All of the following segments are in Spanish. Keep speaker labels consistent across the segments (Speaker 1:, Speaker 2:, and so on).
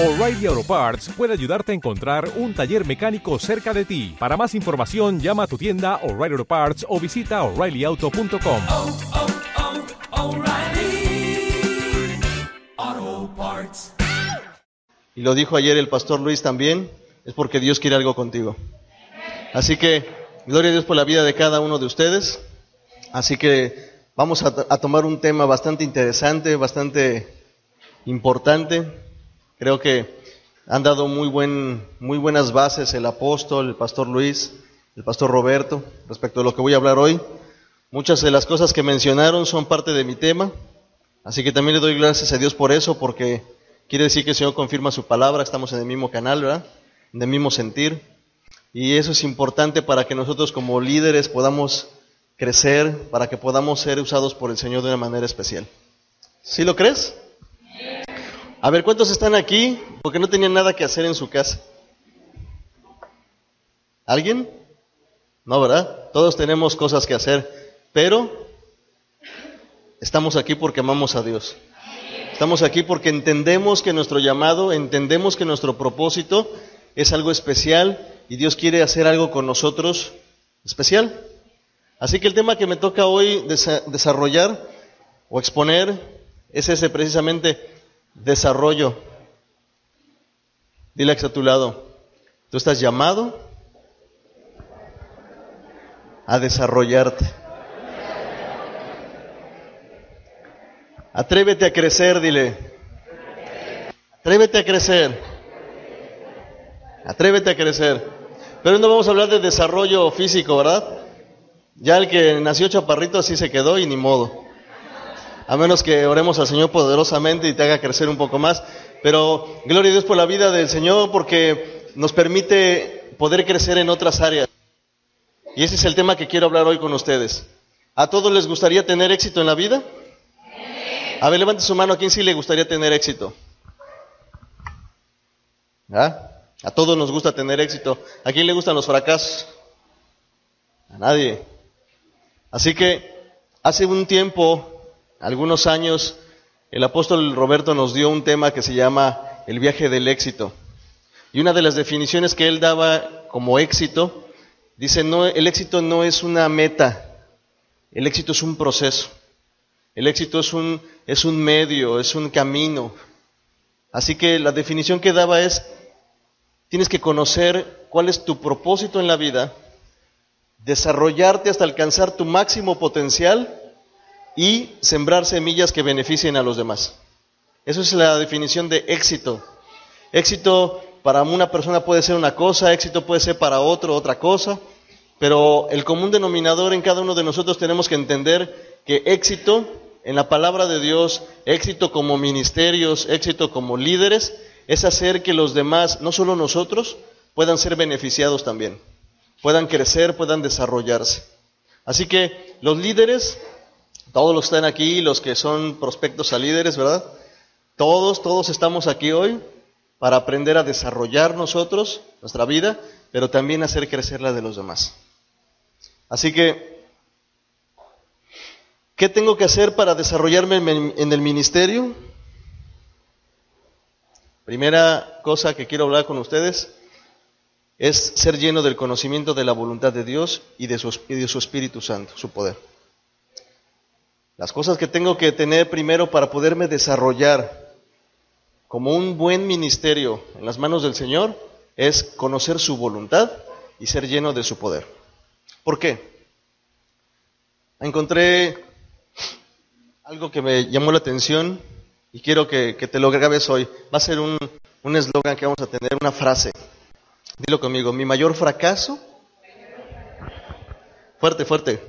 Speaker 1: O'Reilly Auto Parts puede ayudarte a encontrar un taller mecánico cerca de ti. Para más información, llama a tu tienda O'Reilly Auto Parts o visita oreillyauto.com.
Speaker 2: oh, oh, Parts.
Speaker 3: y lo dijo ayer el pastor Luis también, es porque Dios quiere algo contigo. Así que, gloria a Dios por la vida de cada uno de ustedes. Así que vamos a, a tomar un tema bastante interesante, bastante importante. Creo que han dado muy, buen, muy buenas bases el apóstol, el pastor Luis, el pastor Roberto, respecto a lo que voy a hablar hoy. Muchas de las cosas que mencionaron son parte de mi tema, así que también le doy gracias a Dios por eso, porque quiere decir que el Señor confirma su palabra, estamos en el mismo canal, ¿verdad? En mismo sentir. Y eso es importante para que nosotros como líderes podamos crecer, para que podamos ser usados por el Señor de una manera especial. ¿Sí lo crees? A ver, ¿cuántos están aquí porque no tenían nada que hacer en su casa? ¿Alguien? No, ¿verdad? Todos tenemos cosas que hacer, pero estamos aquí porque amamos a Dios. Estamos aquí porque entendemos que nuestro llamado, entendemos que nuestro propósito es algo especial y Dios quiere hacer algo con nosotros especial. Así que el tema que me toca hoy desa- desarrollar o exponer es ese precisamente, desarrollo. Dile a tu lado, tú estás llamado a desarrollarte. Atrévete a crecer, dile. Atrévete a crecer. Atrévete a crecer. Pero no vamos a hablar de desarrollo físico, ¿verdad? Ya el que nació chaparrito así se quedó y ni modo. A menos que oremos al Señor poderosamente y te haga crecer un poco más. Pero gloria a Dios por la vida del Señor porque nos permite poder crecer en otras áreas. Y ese es el tema que quiero hablar hoy con ustedes. ¿A todos les gustaría tener éxito en la vida? A ver, levante su mano. ¿A quién sí le gustaría tener éxito? ¿Ah? A todos nos gusta tener éxito. ¿A quién le gustan los fracasos? A nadie. Así que hace un tiempo, algunos años, el apóstol Roberto nos dio un tema que se llama el viaje del éxito. Y una de las definiciones que él daba como éxito, dice, no, el éxito no es una meta, el éxito es un proceso. El éxito es un, es un medio, es un camino. Así que la definición que daba es, tienes que conocer cuál es tu propósito en la vida, desarrollarte hasta alcanzar tu máximo potencial y sembrar semillas que beneficien a los demás. Eso es la definición de éxito. Éxito para una persona puede ser una cosa, éxito puede ser para otro otra cosa, pero el común denominador en cada uno de nosotros tenemos que entender que éxito en la palabra de Dios, éxito como ministerios, éxito como líderes, es hacer que los demás, no solo nosotros, puedan ser beneficiados también, puedan crecer, puedan desarrollarse. Así que los líderes, todos los que están aquí, los que son prospectos a líderes, ¿verdad? Todos, todos estamos aquí hoy para aprender a desarrollar nosotros nuestra vida, pero también hacer crecer la de los demás. Así que, ¿qué tengo que hacer para desarrollarme en el ministerio? Primera cosa que quiero hablar con ustedes es ser lleno del conocimiento de la voluntad de Dios y de su, y de su Espíritu Santo, su poder. Las cosas que tengo que tener primero para poderme desarrollar como un buen ministerio en las manos del Señor es conocer su voluntad y ser lleno de su poder. ¿Por qué? Encontré algo que me llamó la atención y quiero que, que te lo grabes hoy. Va a ser un un eslogan que vamos a tener, una frase. Dilo conmigo, mi mayor fracaso. Fuerte, fuerte.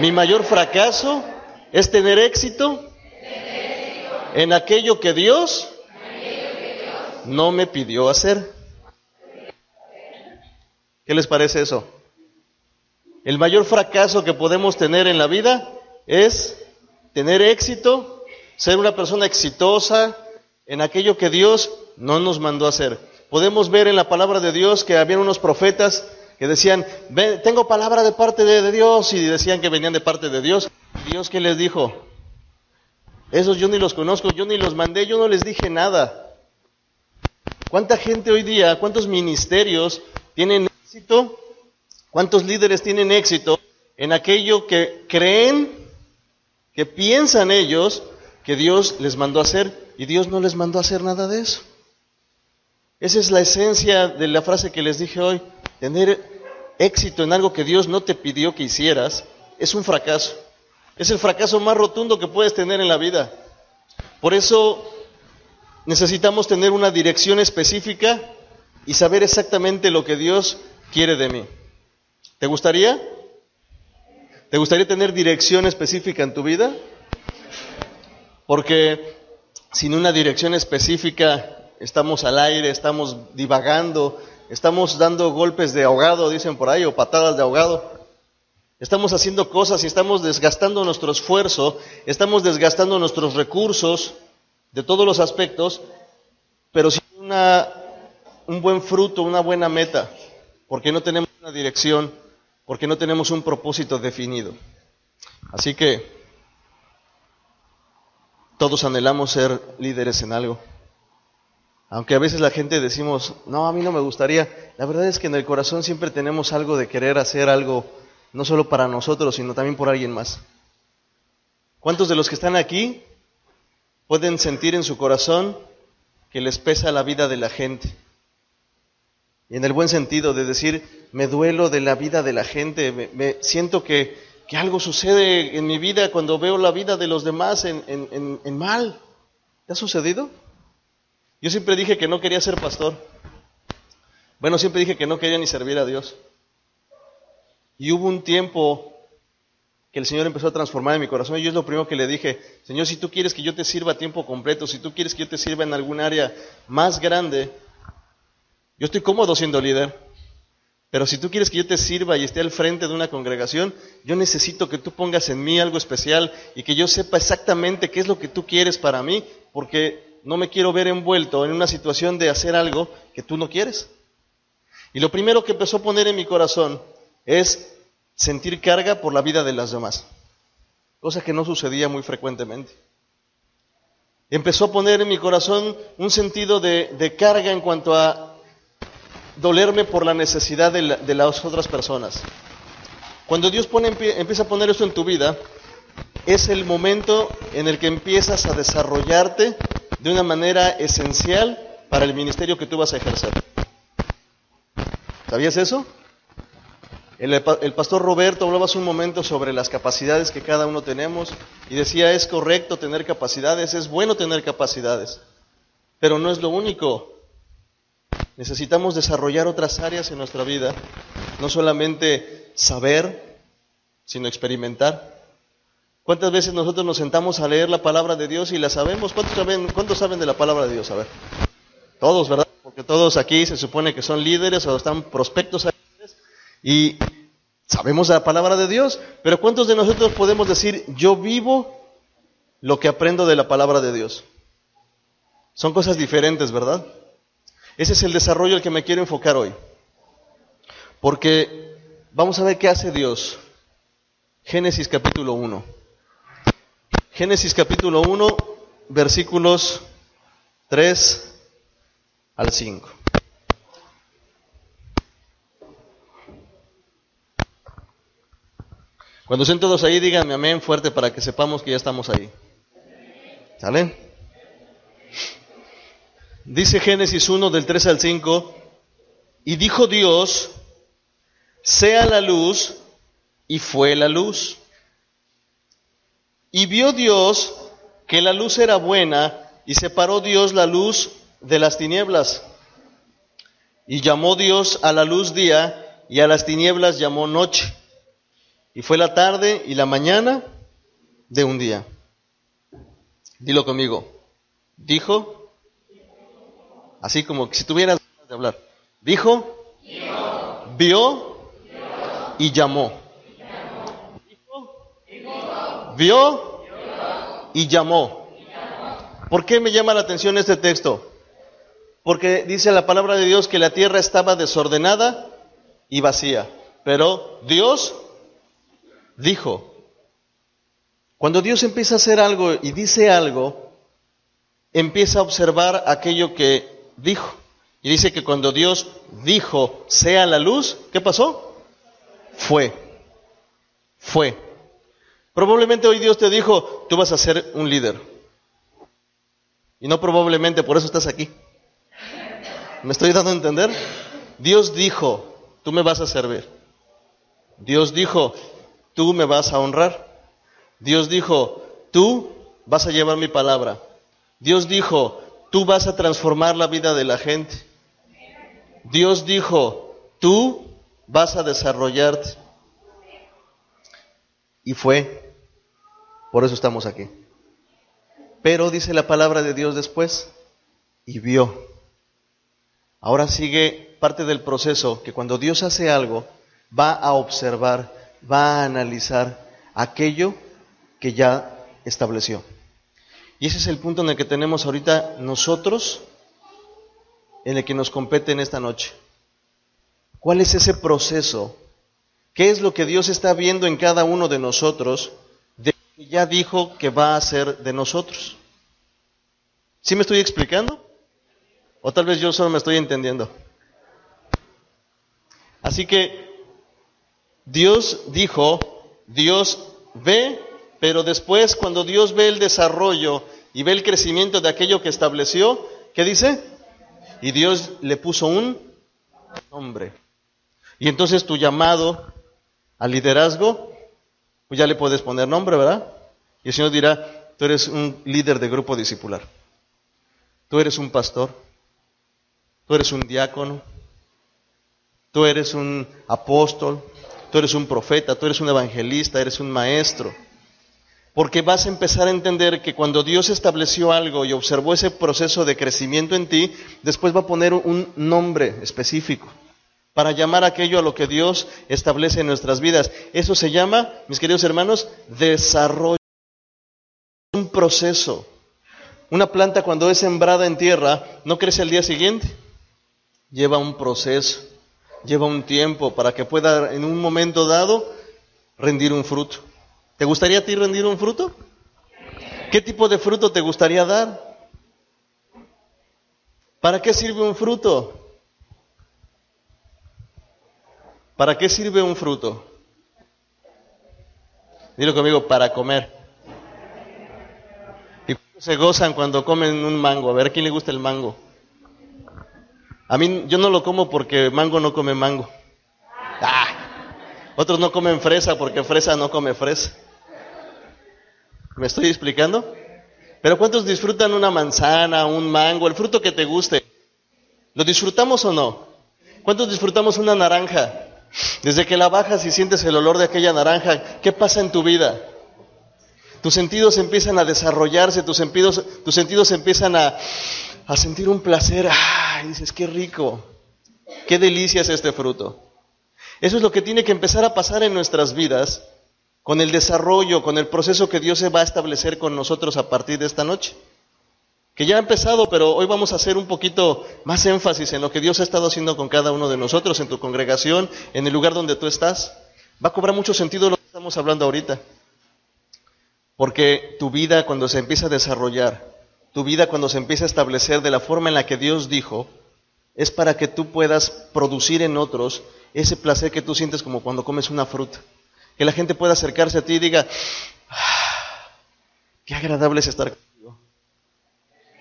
Speaker 3: Mi mayor fracaso es tener éxito en aquello que Dios no me pidió hacer. ¿Qué les parece eso? El mayor fracaso que podemos tener en la vida es tener éxito, ser una persona exitosa en aquello que Dios no nos mandó hacer. Podemos ver en la palabra de Dios que había unos profetas que decían, "Ven, tengo palabra de parte de Dios y decían que venían de parte de Dios. Dios que les dijo, esos yo ni los conozco, yo ni los mandé, yo no les dije nada. ¿Cuánta gente hoy día, cuántos ministerios tienen éxito? ¿Cuántos líderes tienen éxito en aquello que creen, que piensan ellos que Dios les mandó a hacer y Dios no les mandó a hacer nada de eso? Esa es la esencia de la frase que les dije hoy. Tener éxito en algo que Dios no te pidió que hicieras es un fracaso. Es el fracaso más rotundo que puedes tener en la vida. Por eso necesitamos tener una dirección específica y saber exactamente lo que Dios quiere de mí. ¿Te gustaría? ¿Te gustaría tener dirección específica en tu vida? Porque sin una dirección específica estamos al aire, estamos divagando, estamos dando golpes de ahogado, dicen por ahí, o patadas de ahogado. Estamos haciendo cosas y estamos desgastando nuestro esfuerzo, estamos desgastando nuestros recursos de todos los aspectos, pero sin una, un buen fruto, una buena meta, porque no tenemos una dirección, porque no tenemos un propósito definido. Así que todos anhelamos ser líderes en algo. Aunque a veces la gente decimos, no, a mí no me gustaría, la verdad es que en el corazón siempre tenemos algo de querer hacer algo, no solo para nosotros, sino también por alguien más. ¿Cuántos de los que están aquí pueden sentir en su corazón que les pesa la vida de la gente? Y en el buen sentido de decir, me duelo de la vida de la gente, me, siento que, que, algo sucede en mi vida cuando veo la vida de los demás en, en, en mal. ¿Te ha sucedido? Yo siempre dije que no quería ser pastor. Bueno, siempre dije que no quería ni servir a Dios. Y hubo un tiempo que el Señor empezó a transformar en mi corazón y yo es lo primero que le dije, Señor, si tú quieres que yo te sirva a tiempo completo, si tú quieres que yo te sirva en algún área más grande, yo estoy cómodo siendo líder, pero si tú quieres que yo te sirva y esté al frente de una congregación, yo necesito que tú pongas en mí algo especial y que yo sepa exactamente qué es lo que tú quieres para mí, porque no me quiero ver envuelto en una situación de hacer algo que tú no quieres. Y lo primero que empezó a poner en mi corazón es sentir carga por la vida de las demás, cosa que no sucedía muy frecuentemente. Empezó a poner en mi corazón un sentido de, carga en cuanto a dolerme por la necesidad de, de las otras personas. Cuando Dios empieza a poner esto en tu vida, es el momento en el que empiezas a desarrollarte de una manera esencial para el ministerio que tú vas a ejercer. ¿Sabías eso? El, pastor Roberto hablaba hace un momento sobre las capacidades que cada uno tenemos y decía es correcto tener capacidades, es bueno tener capacidades, pero no es lo único. Necesitamos desarrollar otras áreas en nuestra vida, no solamente saber, sino experimentar. ¿Cuántas veces nosotros nos sentamos a leer la palabra de Dios y la sabemos? ¿Cuántos saben, ¿cuántos saben de la palabra de Dios? A ver. Todos, ¿verdad? Porque todos aquí se supone que son líderes o están prospectos a y sabemos la palabra de Dios, pero ¿cuántos de nosotros podemos decir, yo vivo lo que aprendo de la palabra de Dios? Son cosas diferentes, ¿verdad? Ese es el desarrollo al que me quiero enfocar hoy. Porque vamos a ver qué hace Dios. Génesis capítulo 1. Génesis capítulo 1, versículos 3 al 5. Cuando estén todos ahí, díganme amén fuerte para que sepamos que ya estamos ahí. ¿Sale? Dice Génesis 1 del 3 al 5, y dijo Dios, sea la luz, y fue la luz. Y vio Dios que la luz era buena y separó Dios la luz de las tinieblas. Y llamó Dios a la luz día y a las tinieblas llamó noche. Y fue la tarde y la mañana de un día. Dilo conmigo. Dijo, así como si tuvieras de hablar. Dijo, vio y llamó vio y llamó. ¿Por qué me llama la atención este texto? Porque dice la palabra de Dios que la tierra estaba desordenada y vacía. Pero Dios dijo, cuando Dios empieza a hacer algo y dice algo, empieza a observar aquello que dijo. Y dice que cuando Dios dijo, sea la luz, ¿qué pasó? Fue. Fue. Probablemente hoy Dios te dijo, tú vas a ser un líder. Y no probablemente, por eso estás aquí. ¿Me estoy dando a entender? Dios dijo, tú me vas a servir. Dios dijo, tú me vas a honrar. Dios dijo, tú vas a llevar mi palabra. Dios dijo, tú vas a transformar la vida de la gente. Dios dijo, tú vas a desarrollarte. Y fue, por eso estamos aquí. Pero dice la palabra de Dios después, y vio. Ahora sigue parte del proceso que cuando Dios hace algo, va a observar, va a analizar aquello que ya estableció. Y ese es el punto en el que tenemos ahorita nosotros, en el que nos compete en esta noche. ¿Cuál es ese proceso? ¿Qué es lo que Dios está viendo en cada uno de nosotros de que ya dijo que va a hacer de nosotros? ¿Sí me estoy explicando? O tal vez yo solo me estoy entendiendo. Así que Dios dijo, Dios ve, pero después cuando Dios ve el desarrollo y ve el crecimiento de aquello que estableció, ¿qué dice? Y Dios le puso un nombre. Y entonces tu llamado al liderazgo, pues ya le puedes poner nombre, ¿verdad? Y el Señor dirá, tú eres un líder de grupo discipular. Tú eres un pastor. Tú eres un diácono. Tú eres un apóstol. Tú eres un profeta. Tú eres un evangelista. Eres un maestro. Porque vas a empezar a entender que cuando Dios estableció algo y observó ese proceso de crecimiento en ti, después va a poner un nombre específico para llamar aquello a lo que Dios establece en nuestras vidas. Eso se llama, mis queridos hermanos, desarrollo. Un proceso. Una planta cuando es sembrada en tierra no crece al día siguiente. Lleva un proceso, lleva un tiempo para que pueda en un momento dado rendir un fruto. ¿Te gustaría a ti rendir un fruto? ¿Qué tipo de fruto te gustaría dar? ¿Para qué sirve un fruto? ¿Para qué sirve un fruto? Dilo conmigo, para comer. ¿Y se gozan cuando comen un mango? A ver, ¿a quién le gusta el mango? A mí, yo no lo como porque mango no come mango. Ah, otros no comen fresa porque fresa no come fresa. ¿Me estoy explicando? Pero ¿cuántos disfrutan una manzana, un mango, el fruto que te guste? ¿Lo disfrutamos o no? ¿Cuántos disfrutamos una naranja? Desde que la bajas y sientes el olor de aquella naranja, ¿qué pasa en tu vida? Tus sentidos empiezan a desarrollarse, tus sentidos, tus sentidos empiezan a, a sentir un placer. ¡Ay! Dices, qué rico, qué delicia es este fruto. Eso es lo que tiene que empezar a pasar en nuestras vidas con el desarrollo, con el proceso que Dios se va a establecer con nosotros a partir de esta noche que ya ha empezado, pero hoy vamos a hacer un poquito más énfasis en lo que Dios ha estado haciendo con cada uno de nosotros, en tu congregación, en el lugar donde tú estás. Va a cobrar mucho sentido lo que estamos hablando ahorita. Porque tu vida cuando se empieza a desarrollar, tu vida cuando se empieza a establecer de la forma en la que Dios dijo, es para que tú puedas producir en otros ese placer que tú sientes como cuando comes una fruta. Que la gente pueda acercarse a ti y diga, ah, qué agradable es estar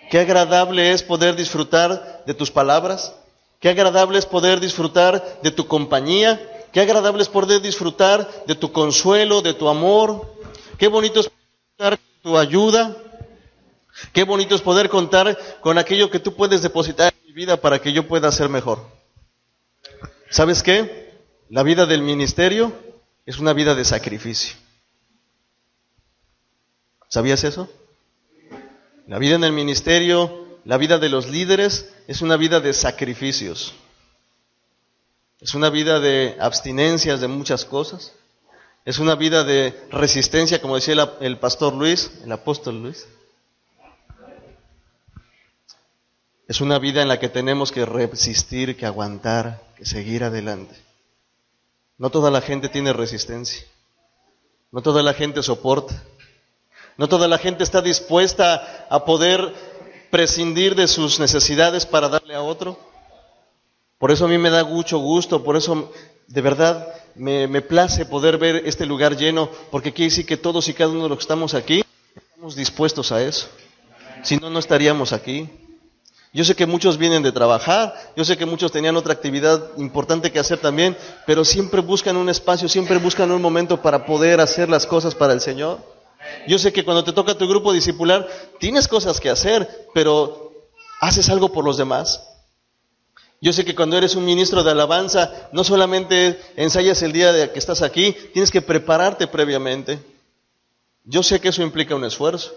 Speaker 3: Qué agradable es poder disfrutar de tus palabras. Qué agradable es poder disfrutar de tu compañía. Qué agradable es poder disfrutar de tu consuelo, de tu amor. Qué bonito es contar con tu ayuda. Qué bonito es poder contar con aquello que tú puedes depositar en mi vida para que yo pueda ser mejor. ¿Sabes qué? La vida del ministerio es una vida de sacrificio. ¿Sabías eso? La vida en el ministerio, la vida de los líderes es una vida de sacrificios. Es una vida de abstinencias de muchas cosas. Es una vida de resistencia, como decía el, pastor Luis, el apóstol Luis. Es una vida en la que tenemos que resistir, que aguantar, que seguir adelante. No toda la gente tiene resistencia. No toda la gente soporta. No toda la gente está dispuesta a poder prescindir de sus necesidades para darle a otro. Por eso a mí me da mucho gusto, por eso de verdad me, me place poder ver este lugar lleno, porque quiere decir que todos y cada uno de los que estamos aquí estamos dispuestos a eso. Si no, no estaríamos aquí. Yo sé que muchos vienen de trabajar, yo sé que muchos tenían otra actividad importante que hacer también, pero siempre buscan un espacio, siempre buscan un momento para poder hacer las cosas para el Señor. Yo sé que cuando te toca tu grupo discipular, tienes cosas que hacer, pero haces algo por los demás. Yo sé que cuando eres un ministro de alabanza, no solamente ensayas el día de que estás aquí, tienes que prepararte previamente. Yo sé que eso implica un esfuerzo.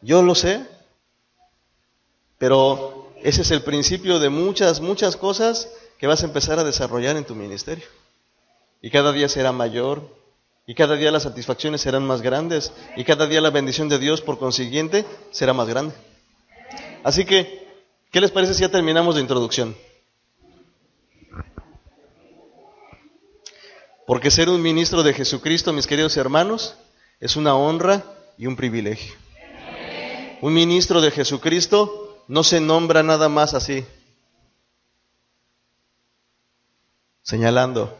Speaker 3: Yo lo sé. Pero ese es el principio de muchas, muchas cosas que vas a empezar a desarrollar en tu ministerio. Y cada día será mayor, y cada día las satisfacciones serán más grandes, y cada día la bendición de Dios, por consiguiente, será más grande. Así que, ¿qué les parece si ya terminamos de introducción? Porque ser un ministro de Jesucristo, mis queridos hermanos, es una honra y un privilegio. Un ministro de Jesucristo no se nombra nada más así, señalando.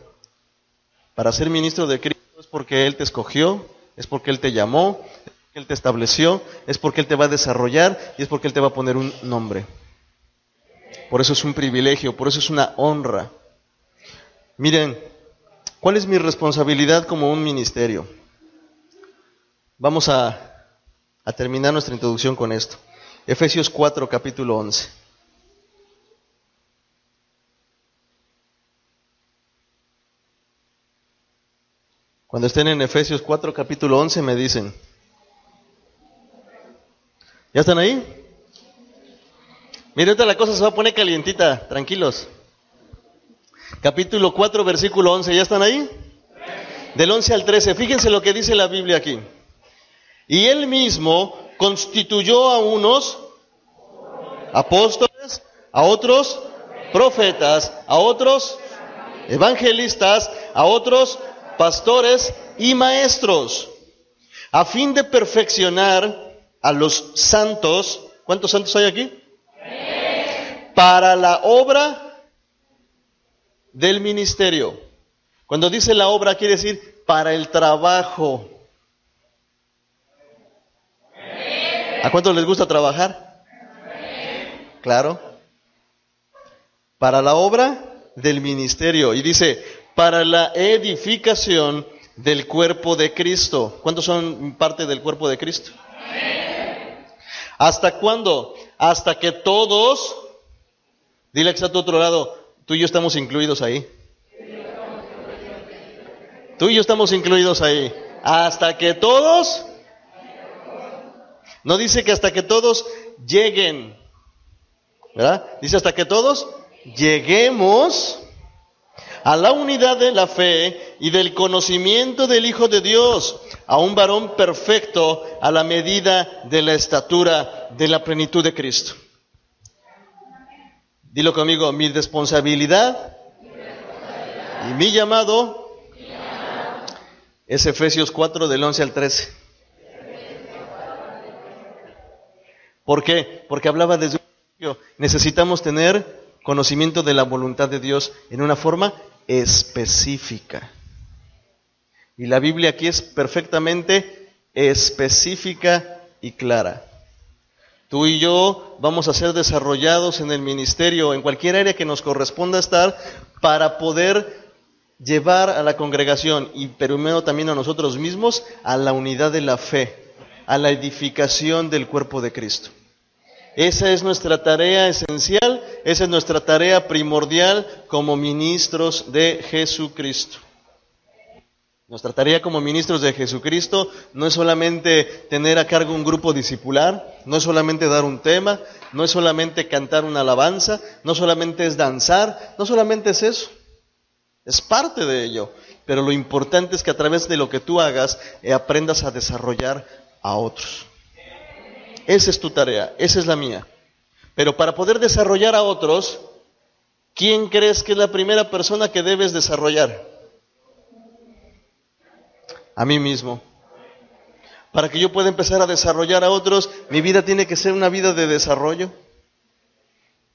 Speaker 3: Para ser ministro de Cristo es porque Él te escogió, es porque Él te llamó, es porque Él te estableció, es porque Él te va a desarrollar y es porque Él te va a poner un nombre. Por eso es un privilegio, por eso es una honra. Miren, ¿cuál es mi responsabilidad como un ministerio? Vamos a a terminar nuestra introducción con esto. Efesios 4, capítulo 11. Cuando estén en Efesios 4, capítulo 11, me dicen. ¿Ya están ahí? Miren, ahorita la cosa se va a poner calientita, tranquilos. Capítulo 4, versículo 11, ¿ya están ahí? Del 11 al 13, fíjense lo que dice la Biblia aquí. Y él mismo constituyó a unos apóstoles, a otros profetas, a otros evangelistas, a otros pastores y maestros, a fin de perfeccionar a los santos. ¿Cuántos santos hay aquí? Para la obra del ministerio. Cuando dice la obra quiere decir para el trabajo. ¿A cuántos les gusta trabajar? Claro. Para la obra del ministerio. Y dice, para la edificación del cuerpo de Cristo. ¿Cuántos son parte del cuerpo de Cristo? ¿Hasta cuándo? Hasta que todos, dile que está a tu otro lado, tú y yo estamos incluidos ahí. Tú y yo estamos incluidos ahí. Hasta que todos no dice que hasta que todos lleguen, ¿verdad? Dice hasta que todos lleguemos a la unidad de la fe y del conocimiento del Hijo de Dios, a un varón perfecto a la medida de la estatura de la plenitud de Cristo. Dilo conmigo, mi responsabilidad, y mi llamado, es Efesios 4 del 11 al 13. ¿Por qué? Porque hablaba desde necesitamos tener conocimiento de la voluntad de Dios en una forma específica. Y la Biblia aquí es perfectamente específica y clara. Tú y yo vamos a ser desarrollados en el ministerio, en cualquier área que nos corresponda estar, para poder llevar a la congregación y primero también a nosotros mismos a la unidad de la fe, a la edificación del cuerpo de Cristo. Esa es nuestra tarea esencial, esa es nuestra tarea primordial como ministros de Jesucristo. Nuestra tarea como ministros de Jesucristo no es solamente tener a cargo un grupo discipular, no es solamente dar un tema, no es solamente cantar una alabanza, no solamente es danzar, no solamente es eso, es parte de ello. Pero lo importante es que a través de lo que tú hagas eh, aprendas a desarrollar a otros. Esa es tu tarea, esa es la mía. Pero para poder desarrollar a otros, ¿quién crees que es la primera persona que debes desarrollar? A mí mismo. Para que yo pueda empezar a desarrollar a otros, mi vida tiene que ser una vida de desarrollo.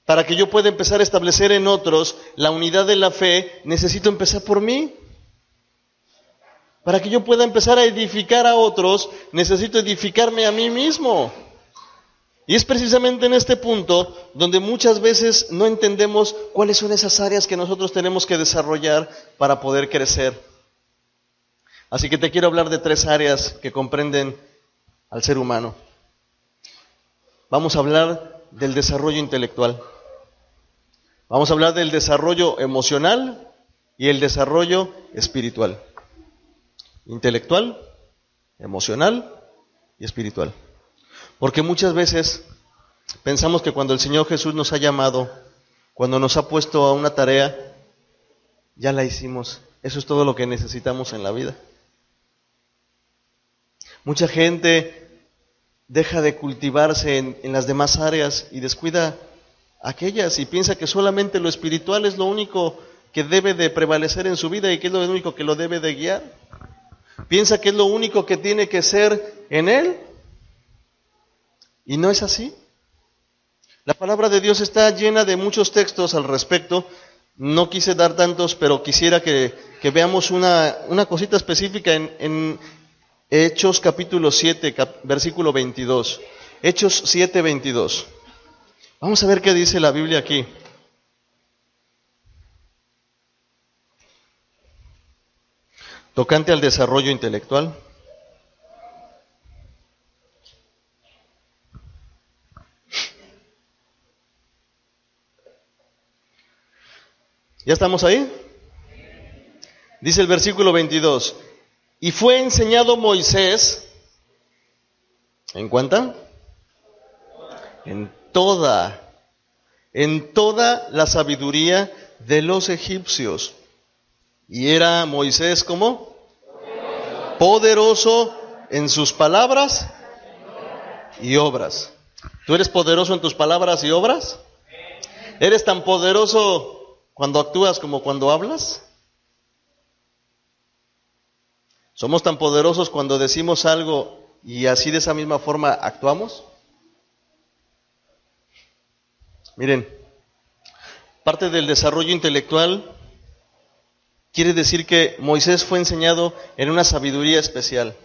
Speaker 3: Para que yo pueda empezar a establecer en otros la unidad de la fe, necesito empezar por mí. Para que yo pueda empezar a edificar a otros, necesito edificarme a mí mismo. Y es precisamente en este punto donde muchas veces no entendemos cuáles son esas áreas que nosotros tenemos que desarrollar para poder crecer. Así que te quiero hablar de tres áreas que comprenden al ser humano. Vamos a hablar del desarrollo intelectual. Vamos a hablar del desarrollo emocional y el desarrollo espiritual. Intelectual, emocional y espiritual. Porque muchas veces pensamos que cuando el Señor Jesús nos ha llamado, cuando nos ha puesto a una tarea, ya la hicimos. Eso es todo lo que necesitamos en la vida. Mucha gente deja de cultivarse en, en, las demás áreas y descuida aquellas y piensa que solamente lo espiritual es lo único que debe de prevalecer en su vida y que es lo único que lo debe de guiar. Piensa que es lo único que tiene que ser en él y no es así. La palabra de Dios está llena de muchos textos al respecto. No quise dar tantos, pero quisiera que, veamos una, cosita específica en, Hechos capítulo 7, cap, versículo 22. Hechos 7, 22. Vamos a ver qué dice la Biblia aquí. Tocante al desarrollo intelectual. ¿Ya estamos ahí? Dice el versículo 22. Y fue enseñado Moisés, ¿en cuenta? En toda, en toda la sabiduría de los egipcios. Y era Moisés como poderoso en sus palabras y obras. ¿Tú eres poderoso en tus palabras y obras? ¿Eres tan poderoso cuando actúas como cuando hablas? ¿Somos tan poderosos cuando decimos algo y así de esa misma forma actuamos? Miren, parte del desarrollo intelectual quiere decir que Moisés fue enseñado en una sabiduría especial.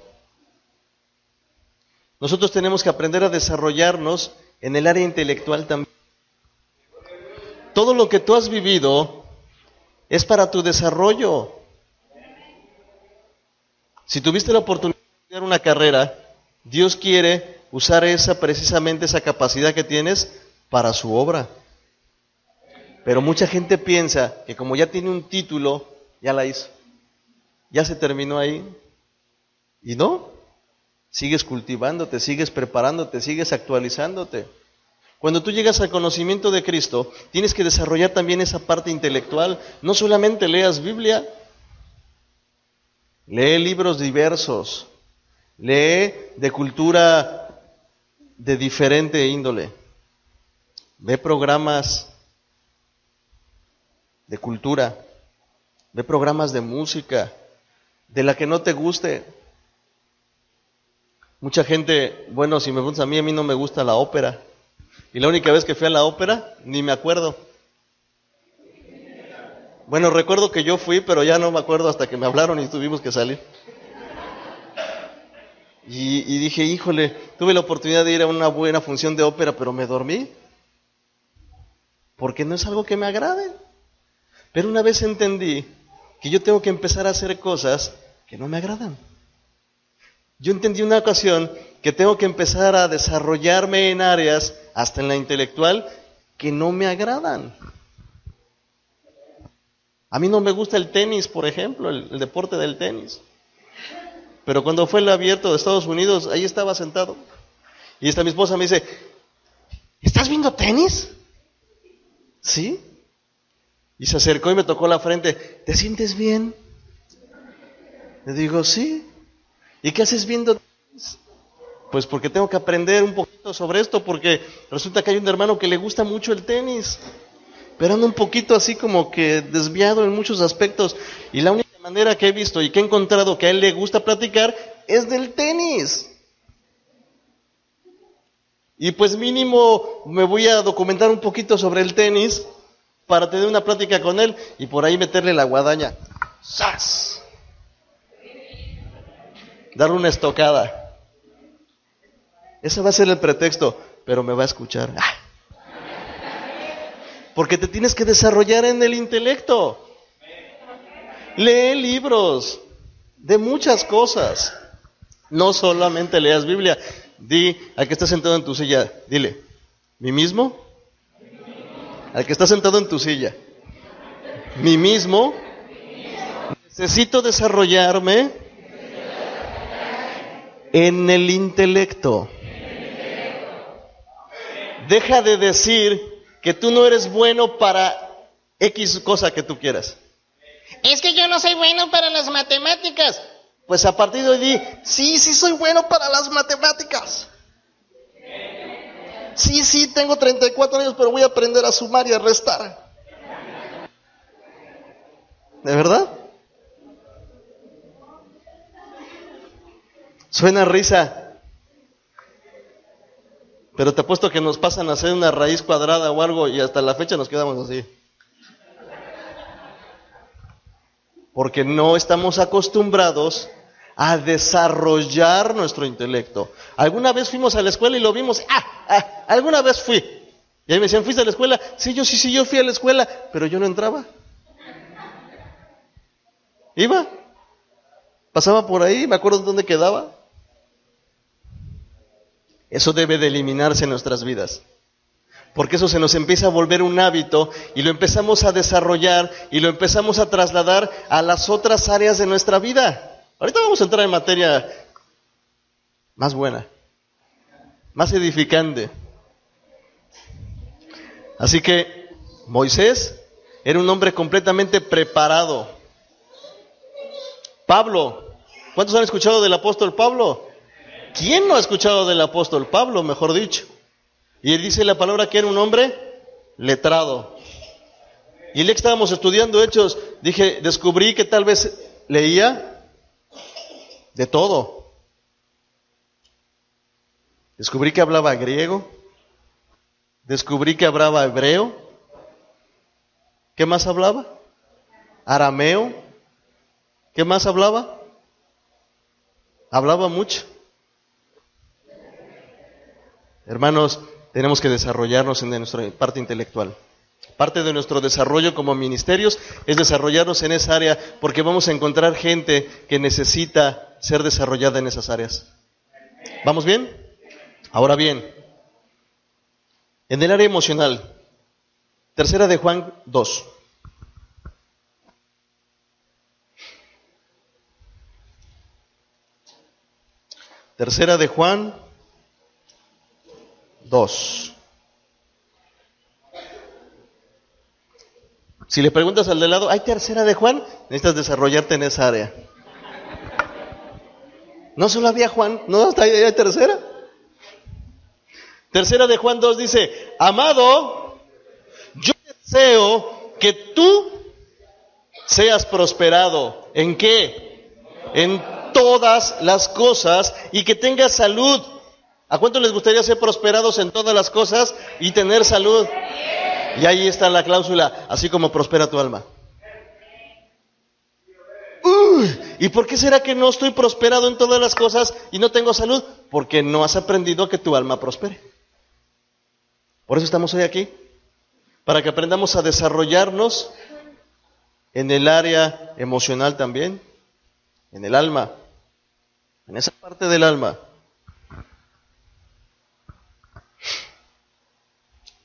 Speaker 3: Nosotros tenemos que aprender a desarrollarnos en el área intelectual también todo lo que tú has vivido es para tu desarrollo. Si tuviste la oportunidad de estudiar una carrera, Dios quiere usar esa precisamente esa capacidad que tienes para su obra. Pero mucha gente piensa que como ya tiene un título, ya la hizo. Ya se terminó ahí. Y no, sigues cultivándote, sigues preparándote, sigues actualizándote. Cuando tú llegas al conocimiento de Cristo, tienes que desarrollar también esa parte intelectual. No solamente leas Biblia, lee libros diversos, lee de cultura de diferente índole, ve programas de cultura, ve programas de música, de la que no te guste. Mucha gente, bueno, si me preguntas a mí, a mí no me gusta la ópera. Y la única vez que fui a la ópera, ni me acuerdo. Bueno, recuerdo que yo fui, pero ya no me acuerdo hasta que me hablaron y tuvimos que salir. Y, dije, híjole, tuve la oportunidad de ir a una buena función de ópera, pero me dormí. Porque no es algo que me agrade. Pero una vez entendí que yo tengo que empezar a hacer cosas que no me agradan. Yo entendí una ocasión que tengo que empezar a desarrollarme en áreas, hasta en la intelectual, que no me agradan. A mí no me gusta el tenis, por ejemplo, el, deporte del tenis. Pero cuando fue el abierto de Estados Unidos, ahí estaba sentado. Y esta mi esposa me dice, ¿estás viendo tenis? Sí. Y se acercó y me tocó la frente, ¿te sientes bien? Le digo, sí. ¿Y qué haces viendo? Pues porque tengo que aprender un poquito sobre esto, porque resulta que hay un hermano que le gusta mucho el tenis, pero anda un poquito así como que desviado en muchos aspectos. Y la única manera que he visto y que he encontrado que a él le gusta platicar es del tenis. Y pues mínimo me voy a documentar un poquito sobre el tenis para tener una plática con él y por ahí meterle la guadaña. ¡Sas! Darle una estocada. Ese va a ser el pretexto, pero me va a escuchar. ¡Ah! Porque te tienes que desarrollar en el intelecto. Lee libros de muchas cosas. No solamente leas Biblia. Di al que está sentado en tu silla, dile, ¿mi mismo? Al que está sentado en tu silla, ¿mi mismo? Necesito desarrollarme en el intelecto. Deja de decir que tú no eres bueno para X cosa que tú quieras.
Speaker 4: Es que yo no soy bueno para las matemáticas.
Speaker 3: Pues a partir de hoy sí, sí soy bueno para las matemáticas. Sí, sí, tengo 34 años, pero voy a aprender a sumar y a restar. ¿De verdad? Suena risa. Pero te apuesto que nos pasan a hacer una raíz cuadrada o algo y hasta la fecha nos quedamos así. Porque no estamos acostumbrados a desarrollar nuestro intelecto. Alguna vez fuimos a la escuela y lo vimos, ah, ah, alguna vez fui. Y ahí me decían, ¿fuiste a la escuela? Sí, yo sí, sí, yo fui a la escuela, pero yo no entraba. Iba, pasaba por ahí, me acuerdo dónde quedaba. Eso debe de eliminarse en nuestras vidas. Porque eso se nos empieza a volver un hábito y lo empezamos a desarrollar y lo empezamos a trasladar a las otras áreas de nuestra vida. Ahorita vamos a entrar en materia más buena, más edificante. Así que Moisés era un hombre completamente preparado. Pablo, ¿cuántos han escuchado del apóstol Pablo? ¿Quién no ha escuchado del apóstol Pablo, mejor dicho? Y él dice la palabra que era un hombre letrado. Y el día que estábamos estudiando Hechos, dije, descubrí que tal vez leía de todo. Descubrí que hablaba griego. Descubrí que hablaba hebreo. ¿Qué más hablaba? Arameo. ¿Qué más hablaba? Hablaba mucho. Hermanos, tenemos que desarrollarnos en nuestra parte intelectual. Parte de nuestro desarrollo como ministerios es desarrollarnos en esa área porque vamos a encontrar gente que necesita ser desarrollada en esas áreas. ¿Vamos bien? Ahora bien, en el área emocional, tercera de Juan 2. Tercera de Juan 2. Si le preguntas al de lado, ¿hay tercera de Juan? Necesitas desarrollarte en esa área. No solo había Juan, no, hasta ahí hay tercera. Tercera de Juan 2 dice, amado, yo deseo que tú seas prosperado. ¿En qué? En todas las cosas y que tengas salud ¿A cuánto les gustaría ser prosperados en todas las cosas y tener salud? Y ahí está la cláusula, así como prospera tu alma. ¿Y por qué será que no estoy prosperado en todas las cosas y no tengo salud? Porque no has aprendido que tu alma prospere. Por eso estamos hoy aquí, para que aprendamos a desarrollarnos en el área emocional también, en el alma, en esa parte del alma.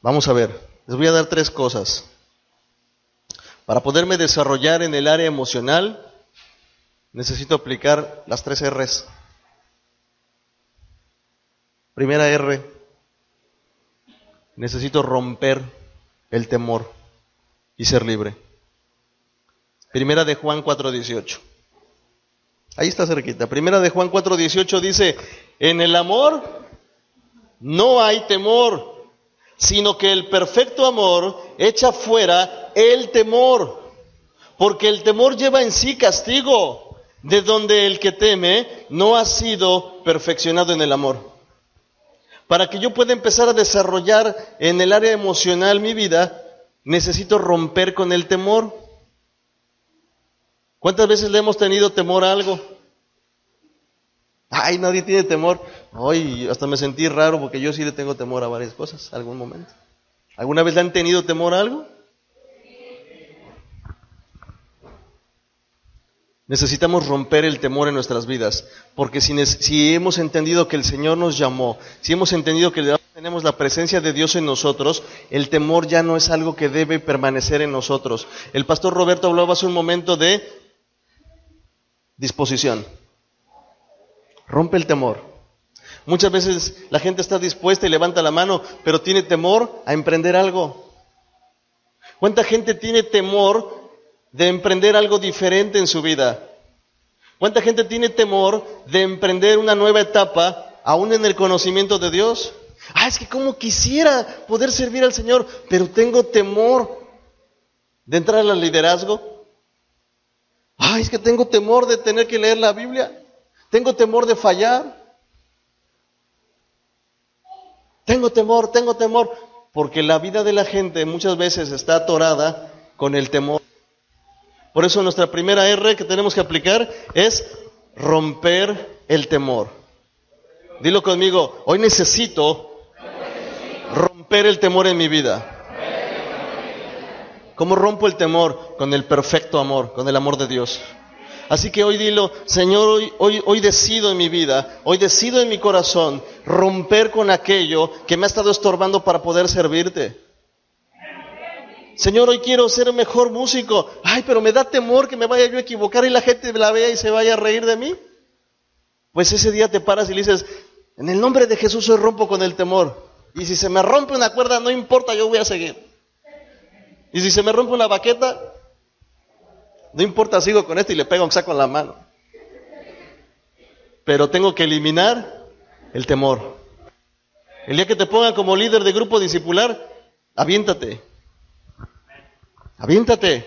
Speaker 3: Vamos a ver, les voy a dar tres cosas. Para poderme desarrollar en el área emocional, necesito aplicar las tres R's. Primera R, necesito romper el temor y ser libre. Primera de Juan 4:18. Ahí está cerquita. Primera de Juan 4:18 dice, en el amor no hay temor sino que el perfecto amor echa fuera el temor, porque el temor lleva en sí castigo, de donde el que teme no ha sido perfeccionado en el amor. Para que yo pueda empezar a desarrollar en el área emocional mi vida, necesito romper con el temor. ¿Cuántas veces le hemos tenido temor a algo? Ay, nadie tiene temor. Ay, hasta me sentí raro porque yo sí le tengo temor a varias cosas, algún momento. ¿Alguna vez le han tenido temor a algo? Necesitamos romper el temor en nuestras vidas, porque si, si, hemos entendido que el Señor nos llamó, si hemos entendido que tenemos la presencia de Dios en nosotros, el temor ya no es algo que debe permanecer en nosotros. El pastor Roberto hablaba hace un momento de disposición. Rompe el temor. Muchas veces la gente está dispuesta y levanta la mano, pero tiene temor a emprender algo. ¿Cuánta gente tiene temor de emprender algo diferente en su vida? ¿Cuánta gente tiene temor de emprender una nueva etapa aún en el conocimiento de Dios? Ah, es que como quisiera poder servir al Señor, pero tengo temor de entrar al liderazgo. Ay, es que tengo temor de tener que leer la Biblia. Tengo temor de fallar. Tengo temor, tengo temor. Porque la vida de la gente muchas veces está atorada con el temor. Por eso nuestra primera R que tenemos que aplicar es romper el temor. Dilo conmigo, hoy necesito romper el temor en mi vida. ¿Cómo rompo el temor? Con el perfecto amor, con el amor de Dios. Así que hoy dilo, Señor, hoy, hoy, hoy decido en mi vida, hoy decido en mi corazón romper con aquello que me ha estado estorbando para poder servirte. Señor, hoy quiero ser mejor músico. Ay, pero me da temor que me vaya yo a equivocar y la gente la vea y se vaya a reír de mí. Pues ese día te paras y le dices, en el nombre de Jesús hoy rompo con el temor. Y si se me rompe una cuerda, no importa, yo voy a seguir. Y si se me rompe una baqueta, no importa, sigo con esto y le pego un saco en la mano. Pero tengo que eliminar el temor. El día que te pongan como líder de grupo discipular, aviéntate. Aviéntate.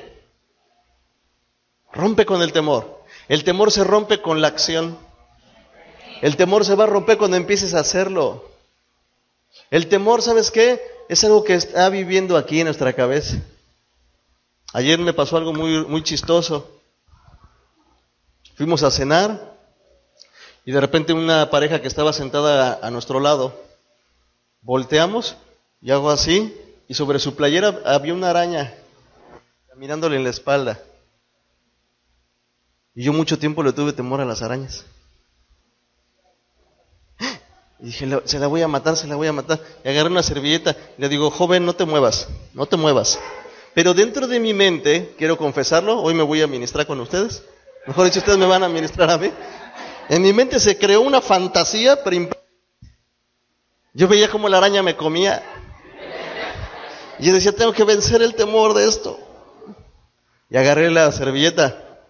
Speaker 3: Rompe con el temor. El temor se rompe con la acción. El temor se va a romper cuando empieces a hacerlo. El temor, ¿sabes qué? Es algo que está viviendo aquí en nuestra cabeza. Ayer me pasó algo muy, muy chistoso. Fuimos a cenar y de repente una pareja que estaba sentada a, a nuestro lado, volteamos y hago así y sobre su playera había una araña mirándole en la espalda. Y yo mucho tiempo le tuve temor a las arañas. Y dije, se la voy a matar, se la voy a matar. Y agarré una servilleta y le digo, joven, no te muevas, no te muevas. Pero dentro de mi mente, quiero confesarlo, hoy me voy a ministrar con ustedes. Mejor dicho, ustedes me van a ministrar a mí. En mi mente se creó una fantasía, pero yo veía como la araña me comía. Y yo decía, tengo que vencer el temor de esto. Y agarré la servilleta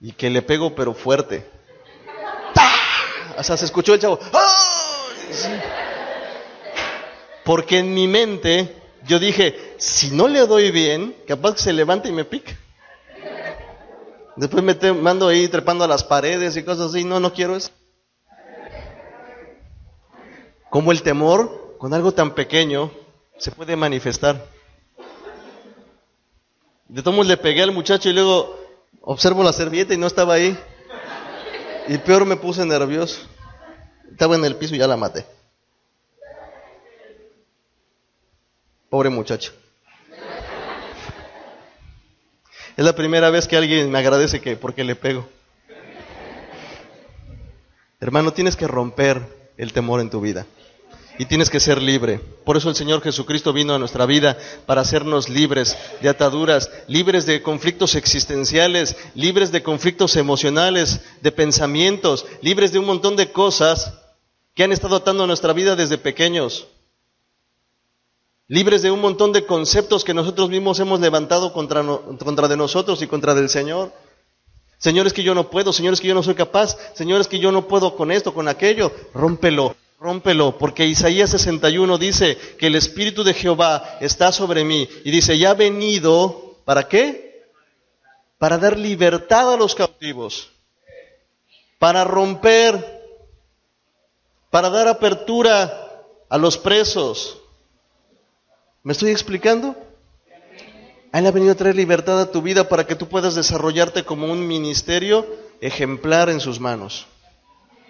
Speaker 3: y que le pego, pero fuerte. O sea, se escuchó el chavo. Porque en mi mente yo dije, si no le doy bien, capaz que se levante y me pica. Después me mando ahí trepando a las paredes y cosas así. No, no quiero eso. Como el temor con algo tan pequeño se puede manifestar. De todos le pegué al muchacho y luego observo la servilleta y no estaba ahí. Y peor me puse nervioso. Estaba en el piso y ya la maté. Pobre muchacho. Es la primera vez que alguien me agradece que porque le pego. Hermano, tienes que romper el temor en tu vida y tienes que ser libre. Por eso el Señor Jesucristo vino a nuestra vida para hacernos libres de ataduras, libres de conflictos existenciales, libres de conflictos emocionales, de pensamientos, libres de un montón de cosas que han estado atando nuestra vida desde pequeños. Libres de un montón de conceptos que nosotros mismos hemos levantado contra, contra de nosotros y contra del Señor. Señores que yo no puedo, señores que yo no soy capaz, señores que yo no puedo con esto, con aquello, rómpelo, rómpelo, porque Isaías 61 dice que el Espíritu de Jehová está sobre mí y dice, ya ha venido, ¿para qué? Para dar libertad a los cautivos, para romper, para dar apertura a los presos. ¿Me estoy explicando? Él ha venido a traer libertad a tu vida para que tú puedas desarrollarte como un ministerio ejemplar en sus manos.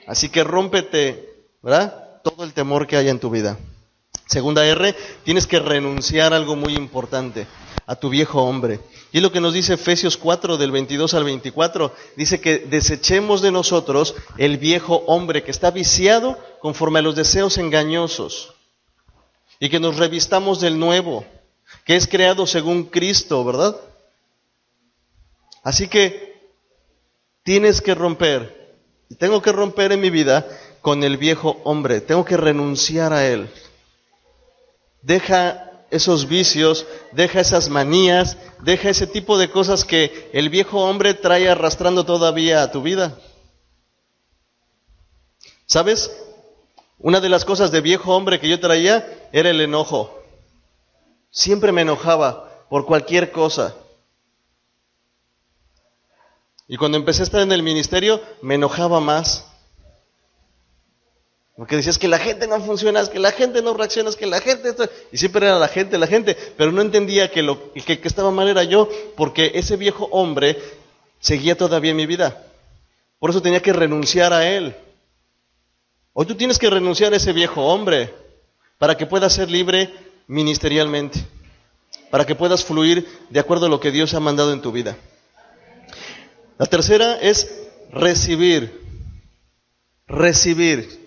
Speaker 3: Así que rómpete, ¿verdad? Todo el temor que haya en tu vida. Segunda R, tienes que renunciar a algo muy importante, a tu viejo hombre. Y es lo que nos dice Efesios 4 del 22 al 24. Dice que desechemos de nosotros el viejo hombre que está viciado conforme a los deseos engañosos y que nos revistamos del nuevo, que es creado según Cristo, ¿verdad? Así que tienes que romper, y tengo que romper en mi vida con el viejo hombre, tengo que renunciar a él. Deja esos vicios, deja esas manías, deja ese tipo de cosas que el viejo hombre trae arrastrando todavía a tu vida. ¿Sabes? Una de las cosas de viejo hombre que yo traía era el enojo. Siempre me enojaba por cualquier cosa. Y cuando empecé a estar en el ministerio, me enojaba más. Porque decías que la gente no funciona, es que la gente no reacciona, es que la gente... Y siempre era la gente, la gente. Pero no entendía que lo que, que estaba mal era yo, porque ese viejo hombre seguía todavía en mi vida. Por eso tenía que renunciar a él. Hoy tú tienes que renunciar a ese viejo hombre para que puedas ser libre ministerialmente, para que puedas fluir de acuerdo a lo que Dios ha mandado en tu vida. La tercera es recibir. Recibir.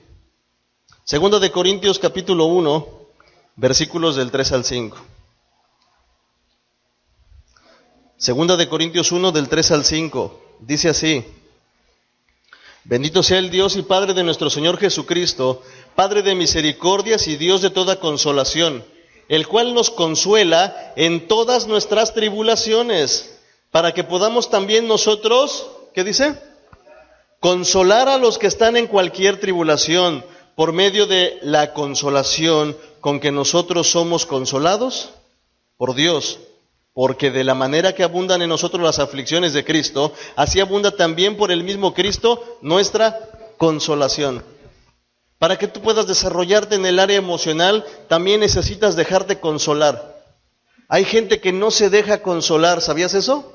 Speaker 3: Segundo de Corintios capítulo 1, versículos del 3 al 5. Segunda de Corintios 1 del 3 al 5. Dice así. Bendito sea el Dios y Padre de nuestro Señor Jesucristo, Padre de misericordias y Dios de toda consolación, el cual nos consuela en todas nuestras tribulaciones, para que podamos también nosotros, ¿qué dice? Consolar a los que están en cualquier tribulación por medio de la consolación con que nosotros somos consolados por Dios. Porque de la manera que abundan en nosotros las aflicciones de Cristo, así abunda también por el mismo Cristo nuestra consolación. Para que tú puedas desarrollarte en el área emocional, también necesitas dejarte consolar. Hay gente que no se deja consolar, ¿sabías eso?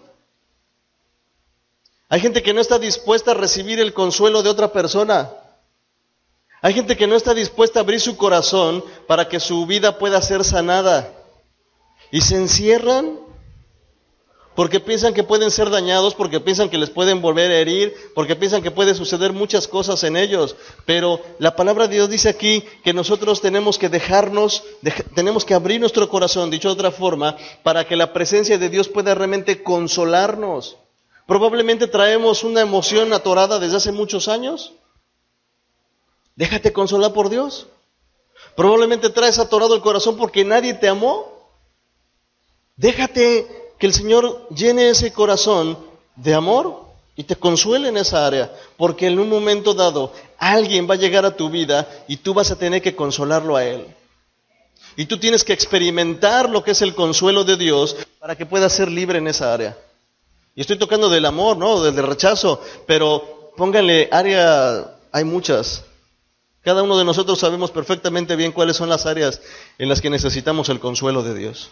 Speaker 3: Hay gente que no está dispuesta a recibir el consuelo de otra persona. Hay gente que no está dispuesta a abrir su corazón para que su vida pueda ser sanada. Y se encierran porque piensan que pueden ser dañados, porque piensan que les pueden volver a herir, porque piensan que puede suceder muchas cosas en ellos. Pero la palabra de Dios dice aquí que nosotros tenemos que dejarnos, tenemos que abrir nuestro corazón, dicho de otra forma, para que la presencia de Dios pueda realmente consolarnos. Probablemente traemos una emoción atorada desde hace muchos años. Déjate consolar por Dios. Probablemente traes atorado el corazón porque nadie te amó. Déjate que el Señor llene ese corazón de amor y te consuele en esa área, porque en un momento dado alguien va a llegar a tu vida y tú vas a tener que consolarlo a él. Y tú tienes que experimentar lo que es el consuelo de Dios para que puedas ser libre en esa área. Y estoy tocando del amor, ¿no? Del rechazo, pero pónganle área, hay muchas. Cada uno de nosotros sabemos perfectamente bien cuáles son las áreas en las que necesitamos el consuelo de Dios.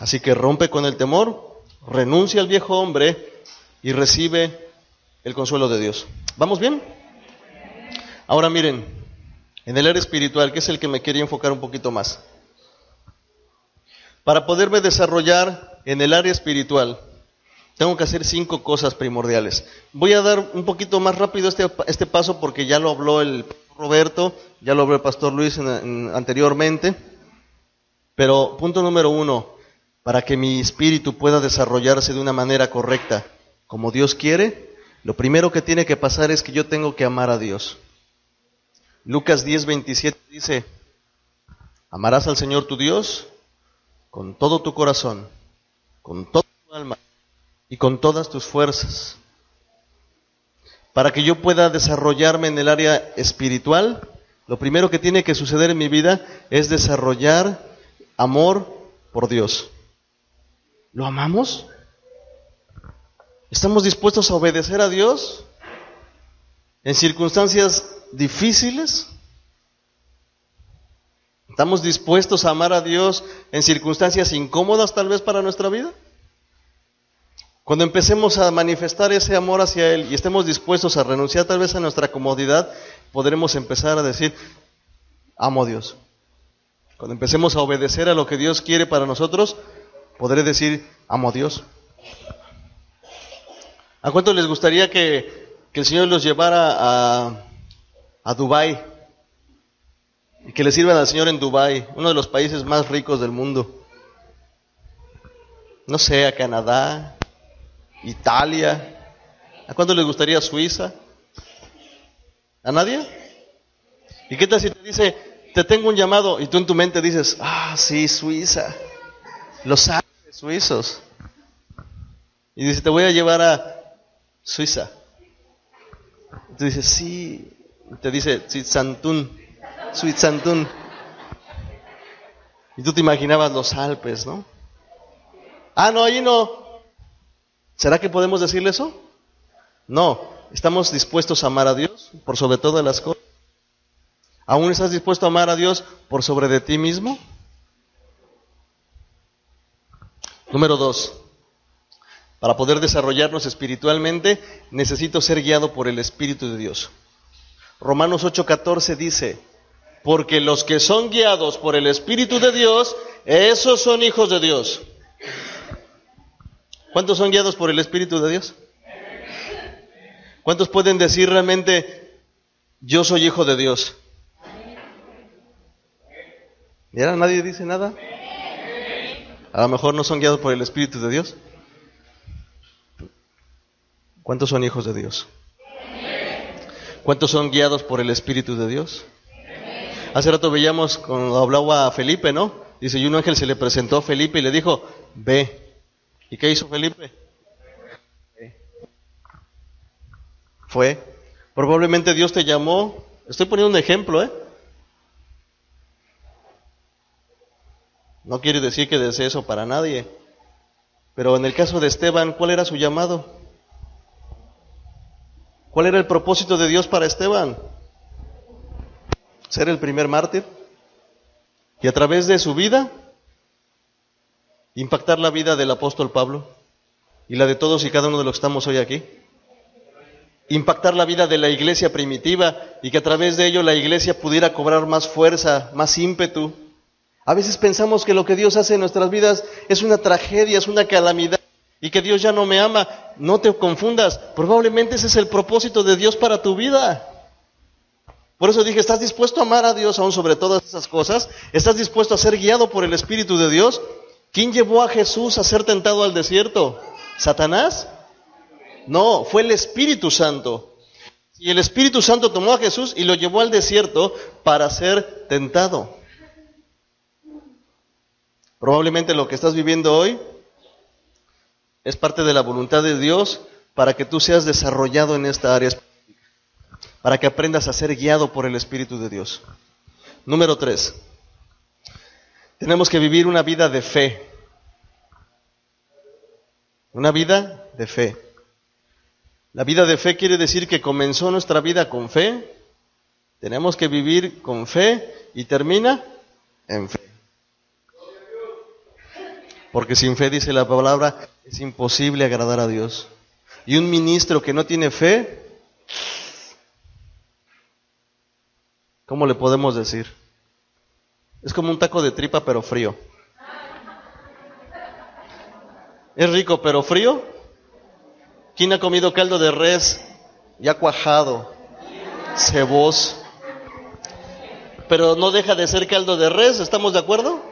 Speaker 3: Así que rompe con el temor, renuncia al viejo hombre y recibe el consuelo de Dios. ¿Vamos bien? Ahora miren, en el área espiritual, que es el que me quería enfocar un poquito más. Para poderme desarrollar en el área espiritual, tengo que hacer cinco cosas primordiales. Voy a dar un poquito más rápido este, este paso porque ya lo habló el Roberto, ya lo habló el pastor Luis anteriormente. Pero punto número uno, para que mi espíritu pueda desarrollarse de una manera correcta, como Dios quiere, lo primero que tiene que pasar es que yo tengo que amar a Dios. Lucas 10, 27 dice, amarás al Señor tu Dios con todo tu corazón, con toda tu alma y con todas tus fuerzas. Para que yo pueda desarrollarme en el área espiritual, lo primero que tiene que suceder en mi vida es desarrollar amor por Dios. ¿Lo amamos? ¿Estamos dispuestos a obedecer a Dios en circunstancias difíciles? ¿Estamos dispuestos a amar a Dios en circunstancias incómodas tal vez para nuestra vida? Cuando empecemos a manifestar ese amor hacia Él y estemos dispuestos a renunciar tal vez a nuestra comodidad, podremos empezar a decir, amo a Dios. Cuando empecemos a obedecer a lo que Dios quiere para nosotros, podré decir, amo a Dios. ¿A cuánto les gustaría que, que el Señor los llevara a, a Dubái y que le sirvan al Señor en Dubái, uno de los países más ricos del mundo? No sé, a Canadá, Italia. ¿A cuánto les gustaría Suiza? ¿A nadie? ¿Y qué tal si te dice, te tengo un llamado y tú en tu mente dices, ah, sí, Suiza, los Alpes suizos? Y dice, te voy a llevar a Suiza. Y tú dices, sí, y te dice, Suizantún, Suizantún. Y tú te imaginabas los Alpes, ¿no? Ah, no, allí no. ¿Será que podemos decirle eso? No. ¿Estamos dispuestos a amar a Dios por sobre todas las cosas? ¿Aún estás dispuesto a amar a Dios por sobre de ti mismo? Número dos. Para poder desarrollarnos espiritualmente, necesito ser guiado por el Espíritu de Dios. Romanos 8:14 dice, porque los que son guiados por el Espíritu de Dios, esos son hijos de Dios. ¿Cuántos son guiados por el Espíritu de Dios? ¿Cuántos pueden decir realmente, yo soy hijo de Dios? ¿Y ahora nadie dice nada? A lo mejor no son guiados por el Espíritu de Dios. ¿Cuántos son hijos de Dios? ¿Cuántos son guiados por el Espíritu de Dios? Hace rato veíamos cuando hablaba a Felipe, ¿no? Dice, y un ángel se le presentó a Felipe y le dijo, ve. ¿Y qué hizo Felipe? Fue. Probablemente Dios te llamó. Estoy poniendo un ejemplo, ¿eh? No quiere decir que desee eso para nadie. Pero en el caso de Esteban, ¿cuál era su llamado? ¿Cuál era el propósito de Dios para Esteban? Ser el primer mártir. Y a través de su vida, impactar la vida del apóstol Pablo y la de todos y cada uno de los que estamos hoy aquí. Impactar la vida de la iglesia primitiva y que a través de ello la iglesia pudiera cobrar más fuerza, más ímpetu. A veces pensamos que lo que Dios hace en nuestras vidas es una tragedia, es una calamidad y que Dios ya no me ama. No te confundas, probablemente ese es el propósito de Dios para tu vida. Por eso dije, ¿estás dispuesto a amar a Dios aún sobre todas esas cosas? ¿Estás dispuesto a ser guiado por el Espíritu de Dios? ¿Quién llevó a Jesús a ser tentado al desierto? ¿Satanás? No, fue el Espíritu Santo. Y el Espíritu Santo tomó a Jesús y lo llevó al desierto para ser tentado. Probablemente lo que estás viviendo hoy es parte de la voluntad de Dios para que tú seas desarrollado en esta área, para que aprendas a ser guiado por el Espíritu de Dios. Número tres, tenemos que vivir una vida de fe. Una vida de fe. La vida de fe quiere decir que comenzó nuestra vida con fe, tenemos que vivir con fe y termina en fe. Porque sin fe, dice la palabra, es imposible agradar a Dios. Y un ministro que no tiene fe, ¿cómo le podemos decir? Es como un taco de tripa pero frío. Es rico pero frío. ¿Quién ha comido caldo de res ya cuajado, ceboso? Pero no deja de ser caldo de res, ¿estamos de acuerdo?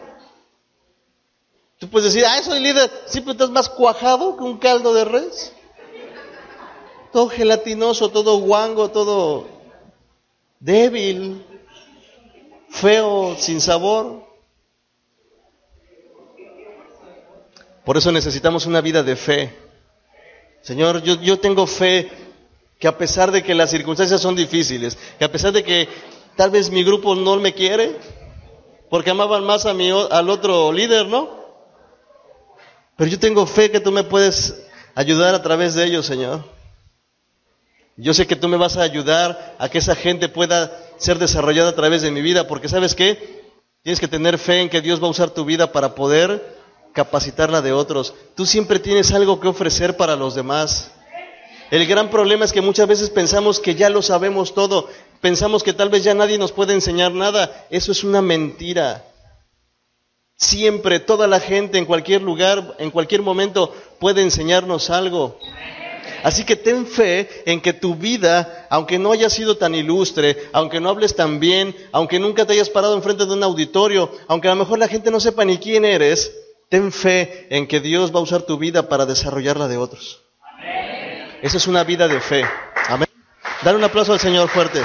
Speaker 3: Tú puedes decir, ah, soy líder, siempre estás más cuajado que un caldo de res. Todo gelatinoso, todo guango, todo débil feo, sin sabor. Por eso necesitamos una vida de fe. Señor, yo, yo tengo fe que a pesar de que las circunstancias son difíciles, que a pesar de que tal vez mi grupo no me quiere, porque amaban más a mi, al otro líder, ¿no? Pero yo tengo fe que tú me puedes ayudar a través de ellos, Señor. Yo sé que tú me vas a ayudar a que esa gente pueda ser desarrollada a través de mi vida, porque sabes qué? Tienes que tener fe en que Dios va a usar tu vida para poder capacitarla de otros. Tú siempre tienes algo que ofrecer para los demás. El gran problema es que muchas veces pensamos que ya lo sabemos todo, pensamos que tal vez ya nadie nos puede enseñar nada. Eso es una mentira. Siempre, toda la gente, en cualquier lugar, en cualquier momento, puede enseñarnos algo. Así que ten fe en que tu vida, aunque no haya sido tan ilustre, aunque no hables tan bien, aunque nunca te hayas parado enfrente de un auditorio, aunque a lo mejor la gente no sepa ni quién eres, ten fe en que Dios va a usar tu vida para desarrollarla de otros. Esa es una vida de fe. Amén. Dar un aplauso al Señor fuerte.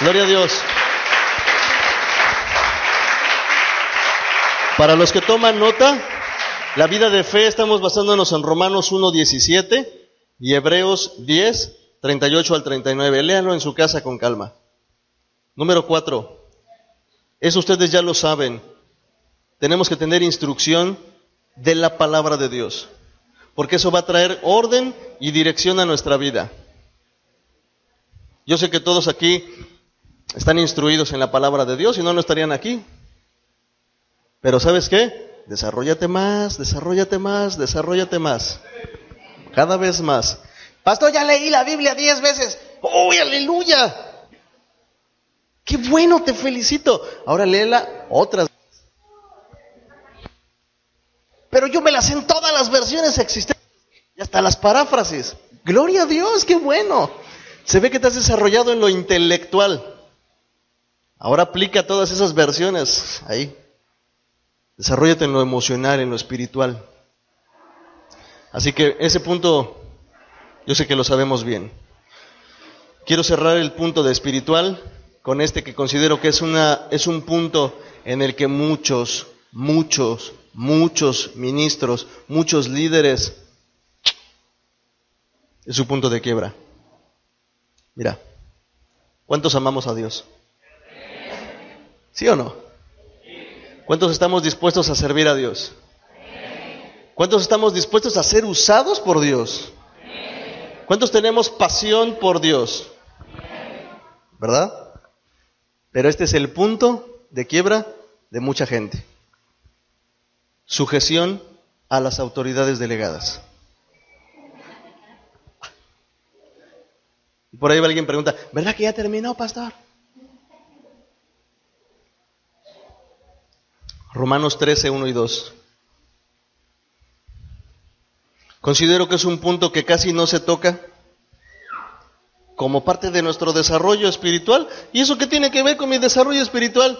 Speaker 3: Gloria a Dios. Para los que toman nota, la vida de fe estamos basándonos en Romanos 1.17 y Hebreos 10, 38 al 39. Léanlo en su casa con calma. Número 4. Eso ustedes ya lo saben. Tenemos que tener instrucción de la palabra de Dios, porque eso va a traer orden y dirección a nuestra vida. Yo sé que todos aquí están instruidos en la palabra de Dios y no, no estarían aquí. Pero ¿sabes qué? Desarrollate más, desarrollate más, desarrollate más. Cada vez más.
Speaker 4: Pastor, ya leí la Biblia diez veces.
Speaker 3: ¡Uy, aleluya! ¡Qué bueno, te felicito! Ahora léela otras. Pero yo me las en todas las versiones existentes y hasta las paráfrasis. Gloria a Dios, qué bueno. Se ve que te has desarrollado en lo intelectual. Ahora aplica todas esas versiones ahí. Desarrollate en lo emocional, en lo espiritual. Así que ese punto yo sé que lo sabemos bien. Quiero cerrar el punto de espiritual con este que considero que es, una, es un punto en el que muchos, muchos, muchos ministros, muchos líderes, es su punto de quiebra. Mira, ¿cuántos amamos a Dios? ¿Sí o no? ¿Cuántos estamos dispuestos a servir a Dios? ¿Cuántos estamos dispuestos a ser usados por Dios? ¿Cuántos tenemos pasión por Dios? ¿Verdad? Pero este es el punto de quiebra de mucha gente. Sujeción a las autoridades delegadas. Y por ahí alguien pregunta, ¿verdad que ya terminó, pastor? Romanos 13, 1 y 2. Considero que es un punto que casi no se toca como parte de nuestro desarrollo espiritual. ¿Y eso qué tiene que ver con mi desarrollo espiritual?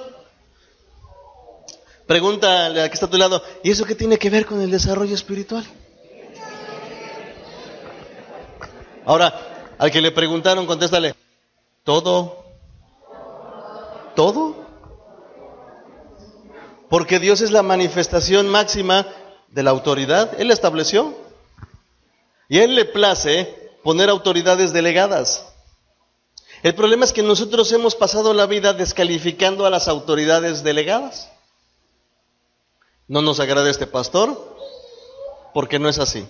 Speaker 3: Pregúntale a que está a tu lado, ¿y eso qué tiene que ver con el desarrollo espiritual? Ahora, al que le preguntaron, contéstale, ¿todo? ¿Todo? Porque Dios es la manifestación máxima de la autoridad. Él la estableció. Y a Él le place poner autoridades delegadas. El problema es que nosotros hemos pasado la vida descalificando a las autoridades delegadas. No nos agrada este pastor porque no es así.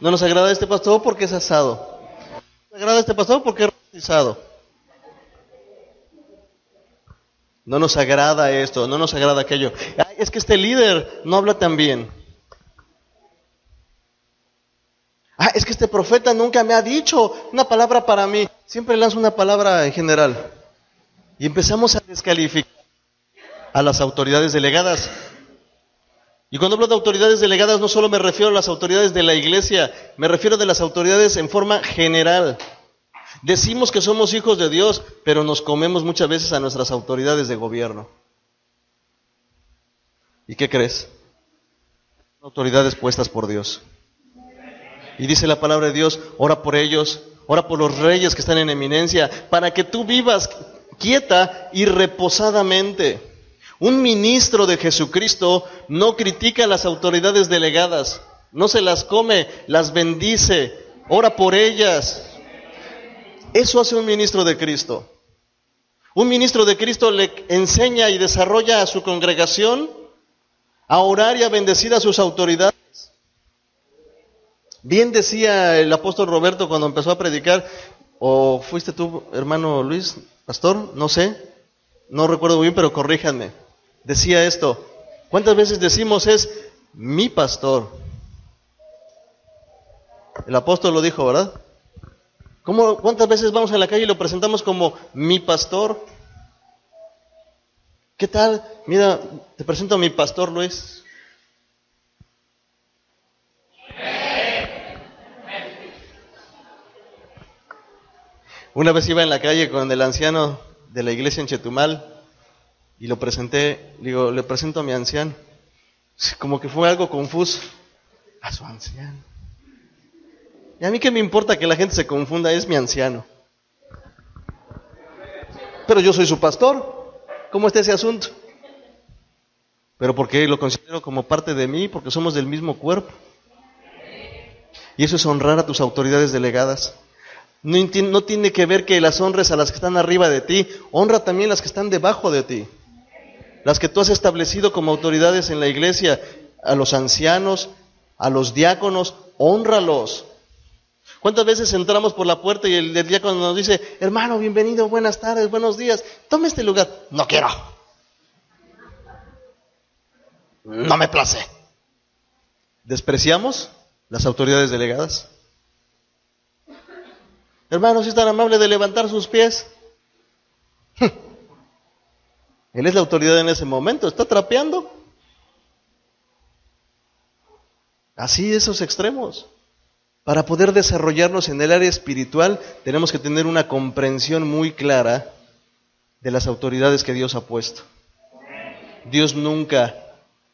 Speaker 3: No nos agrada este pastor porque es asado. No nos agrada este pastor porque es rotizado. No nos agrada esto, no nos agrada aquello. Ay, es que este líder no habla tan bien. Ah, es que este profeta nunca me ha dicho una palabra para mí. Siempre lanza una palabra en general. Y empezamos a descalificar a las autoridades delegadas. Y cuando hablo de autoridades delegadas no solo me refiero a las autoridades de la iglesia, me refiero a las autoridades en forma general. Decimos que somos hijos de Dios, pero nos comemos muchas veces a nuestras autoridades de gobierno. ¿Y qué crees? Autoridades puestas por Dios. Y dice la palabra de Dios, ora por ellos, ora por los reyes que están en eminencia, para que tú vivas quieta y reposadamente. Un ministro de Jesucristo no critica a las autoridades delegadas, no se las come, las bendice, ora por ellas. Eso hace un ministro de Cristo. Un ministro de Cristo le enseña y desarrolla a su congregación a orar y a bendecir a sus autoridades. Bien decía el apóstol Roberto cuando empezó a predicar, o fuiste tú, hermano Luis, pastor, no sé, no recuerdo bien, pero corríjanme. decía esto. ¿Cuántas veces decimos es mi pastor? El apóstol lo dijo, ¿verdad? ¿Cómo, ¿Cuántas veces vamos a la calle y lo presentamos como mi pastor? ¿Qué tal? Mira, te presento a mi pastor Luis. Una vez iba en la calle con el anciano de la iglesia en Chetumal y lo presenté, digo, le presento a mi anciano. Como que fue algo confuso. A su anciano. Y a mí qué me importa que la gente se confunda, es mi anciano. Pero yo soy su pastor. ¿Cómo está ese asunto? Pero porque lo considero como parte de mí, porque somos del mismo cuerpo. Y eso es honrar a tus autoridades delegadas. No, tiene que ver que las honres a las que están arriba de ti, honra también las que están debajo de ti. Las que tú has establecido como autoridades en la iglesia, a los ancianos, a los diáconos, honralos. ¿Cuántas veces entramos por la puerta y el, el diácono nos dice, hermano, bienvenido, buenas tardes, buenos días, tome este lugar? No quiero. No me place. ¿Despreciamos las autoridades delegadas? Hermano, si es tan amable de levantar sus pies. Él es la autoridad en ese momento, está trapeando. Así esos extremos. Para poder desarrollarnos en el área espiritual tenemos que tener una comprensión muy clara de las autoridades que Dios ha puesto. Dios nunca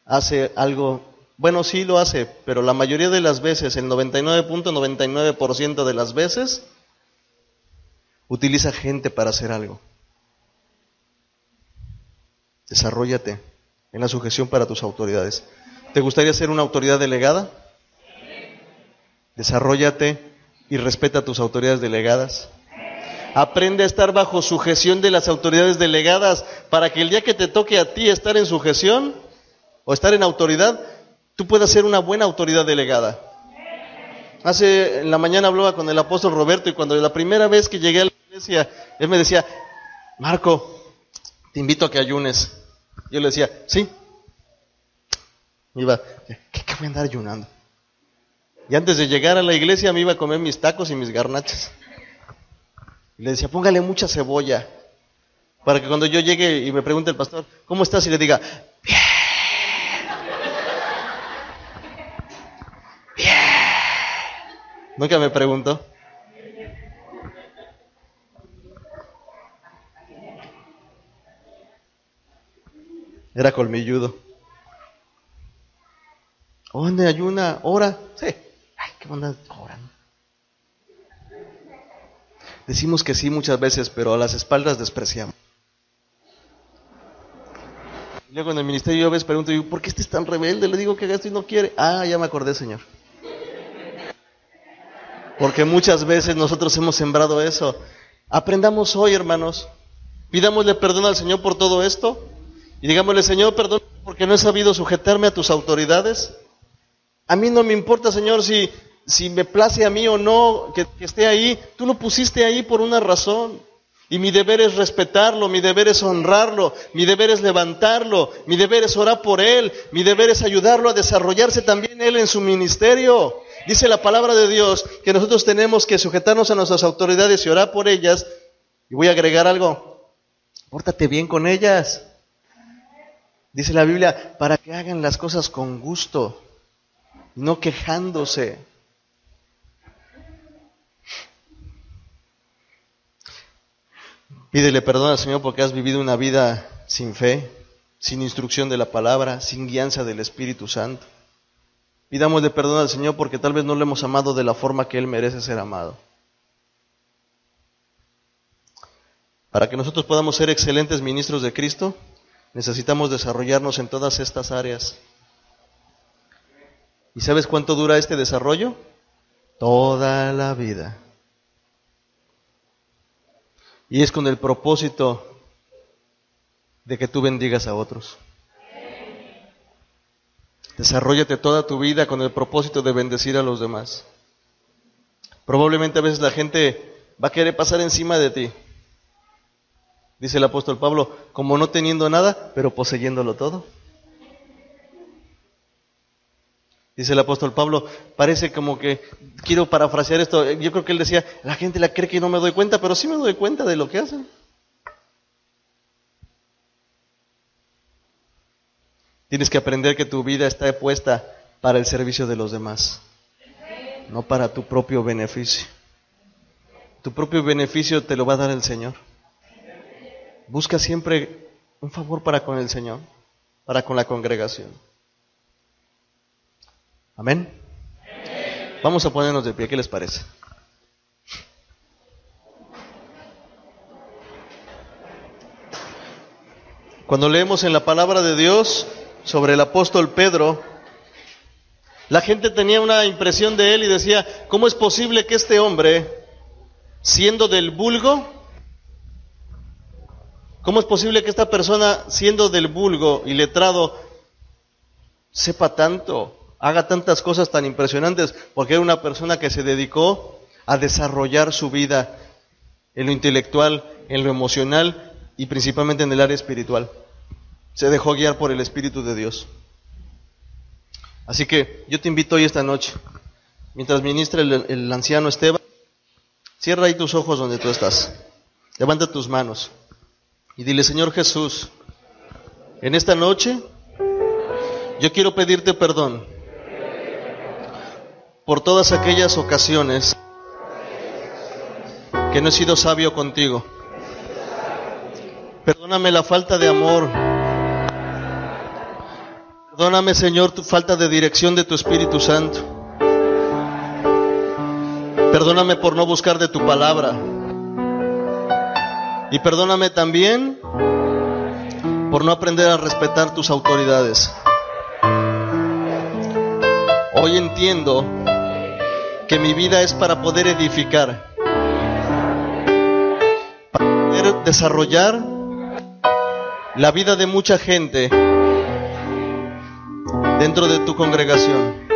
Speaker 3: hace algo, bueno, sí lo hace, pero la mayoría de las veces, el 99.99% de las veces, utiliza gente para hacer algo. Desarrollate en la sujeción para tus autoridades. ¿Te gustaría ser una autoridad delegada? Desarrollate y respeta a tus autoridades delegadas. Aprende a estar bajo sujeción de las autoridades delegadas para que el día que te toque a ti estar en sujeción o estar en autoridad, tú puedas ser una buena autoridad delegada. Hace en la mañana hablaba con el apóstol Roberto y cuando la primera vez que llegué a la iglesia, él me decía, Marco, te invito a que ayunes. Yo le decía, sí. iba, ¿qué, qué voy a andar ayunando? Y antes de llegar a la iglesia me iba a comer mis tacos y mis garnachas. Y le decía, póngale mucha cebolla. Para que cuando yo llegue y me pregunte el pastor, ¿cómo estás? Y le diga, bien. Nunca me preguntó. Era colmilludo. ¿Dónde ayuna? ¿Hora? Sí. Qué onda, hora. Decimos que sí muchas veces, pero a las espaldas despreciamos. Luego en el ministerio yo a veces pregunto, ¿por qué este es tan rebelde? Le digo que esto y no quiere. Ah, ya me acordé, Señor. Porque muchas veces nosotros hemos sembrado eso. Aprendamos hoy, hermanos. Pidámosle perdón al Señor por todo esto. Y digámosle, Señor, perdón porque no he sabido sujetarme a tus autoridades. A mí no me importa, Señor, si, si me place a mí o no que, esté ahí. Tú lo pusiste ahí por una razón. Y mi deber es respetarlo, mi deber es honrarlo, mi deber es levantarlo, mi deber es orar por él, mi deber es ayudarlo a desarrollarse también él en su ministerio. Dice la palabra de Dios que nosotros tenemos que sujetarnos a nuestras autoridades y orar por ellas. Y voy a agregar algo. Pórtate bien con ellas. Dice la Biblia, para que hagan las cosas con gusto, no quejándose. Pídele perdón al Señor porque has vivido una vida sin fe, sin instrucción de la palabra, sin guianza del Espíritu Santo. Pidámosle perdón al Señor porque tal vez no le hemos amado de la forma que Él merece ser amado. Para que nosotros podamos ser excelentes ministros de Cristo, necesitamos desarrollarnos en todas estas áreas. ¿Y sabes cuánto dura este desarrollo? Toda la vida. Y es con el propósito de que tú bendigas a otros. Desarrollate toda tu vida con el propósito de bendecir a los demás. Probablemente a veces la gente va a querer pasar encima de ti. Dice el apóstol Pablo, como no teniendo nada, pero poseyéndolo todo. Dice el apóstol Pablo, parece como que, quiero parafrasear esto, yo creo que él decía, la gente la cree que no me doy cuenta, pero sí me doy cuenta de lo que hacen. Tienes que aprender que tu vida está puesta para el servicio de los demás, no para tu propio beneficio. Tu propio beneficio te lo va a dar el Señor. Busca siempre un favor para con el Señor, para con la congregación. Amén. Vamos a ponernos de pie, ¿qué les parece? Cuando leemos en la palabra de Dios sobre el apóstol Pedro, la gente tenía una impresión de él y decía, ¿cómo es posible que este hombre, siendo del vulgo, cómo es posible que esta persona, siendo del vulgo y letrado, sepa tanto, haga tantas cosas tan impresionantes? Porque era una persona que se dedicó a desarrollar su vida en lo intelectual, en lo emocional y principalmente en el área espiritual. Se dejó guiar por el Espíritu de Dios. Así que yo te invito hoy esta noche, mientras ministra el, el anciano Esteban, cierra ahí tus ojos donde tú estás. Levanta tus manos y dile, Señor Jesús, en esta noche yo quiero pedirte perdón por todas aquellas ocasiones que no he sido sabio contigo. Perdóname la falta de amor. Perdóname, Señor, tu falta de dirección de tu Espíritu Santo. Perdóname por no buscar de tu palabra. Y perdóname también por no aprender a respetar tus autoridades. Hoy entiendo que mi vida es para poder edificar, para poder desarrollar la vida de mucha gente dentro de tu congregación.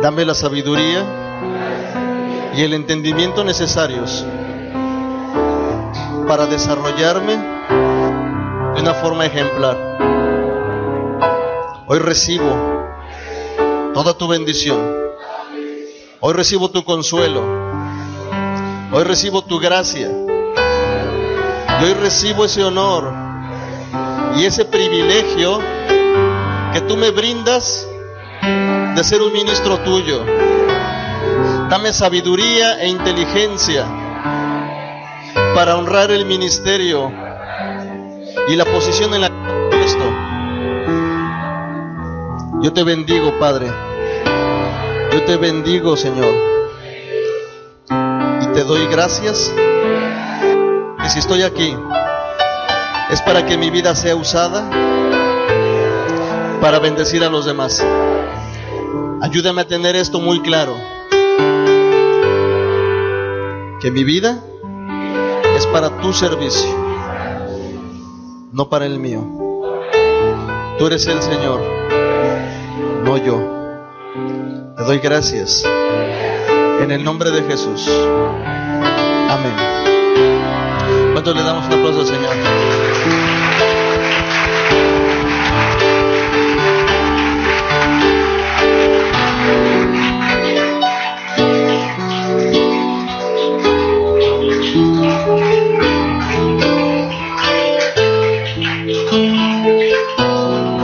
Speaker 3: Dame la sabiduría y el entendimiento necesarios para desarrollarme de una forma ejemplar. Hoy recibo toda tu bendición. Hoy recibo tu consuelo. Hoy recibo tu gracia. Y hoy recibo ese honor y ese privilegio que tú me brindas de ser un ministro tuyo. Dame sabiduría e inteligencia para honrar el ministerio y la posición en la que puesto. Yo te bendigo, Padre. Yo te bendigo, Señor. Y te doy gracias. Que si estoy aquí es para que mi vida sea usada para bendecir a los demás. Ayúdame a tener esto muy claro. Que mi vida es para tu servicio, no para el mío. Tú eres el Señor, no yo. Te doy gracias. En el nombre de Jesús. Amén. ¿Cuánto le damos un aplauso Señor?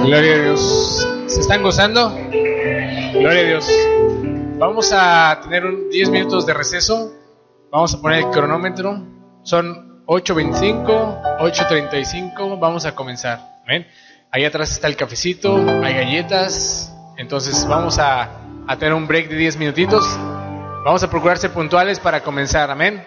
Speaker 5: Gloria a Dios. ¿Se están gozando? Gloria a Dios. Vamos a tener un 10 minutos de receso. Vamos a poner el cronómetro. Son 8.25, 8.35. Vamos a comenzar. ¿Ven? Ahí atrás está el cafecito, hay galletas. Entonces vamos a, a tener un break de 10 minutitos. Vamos a procurar ser puntuales para comenzar. Amén.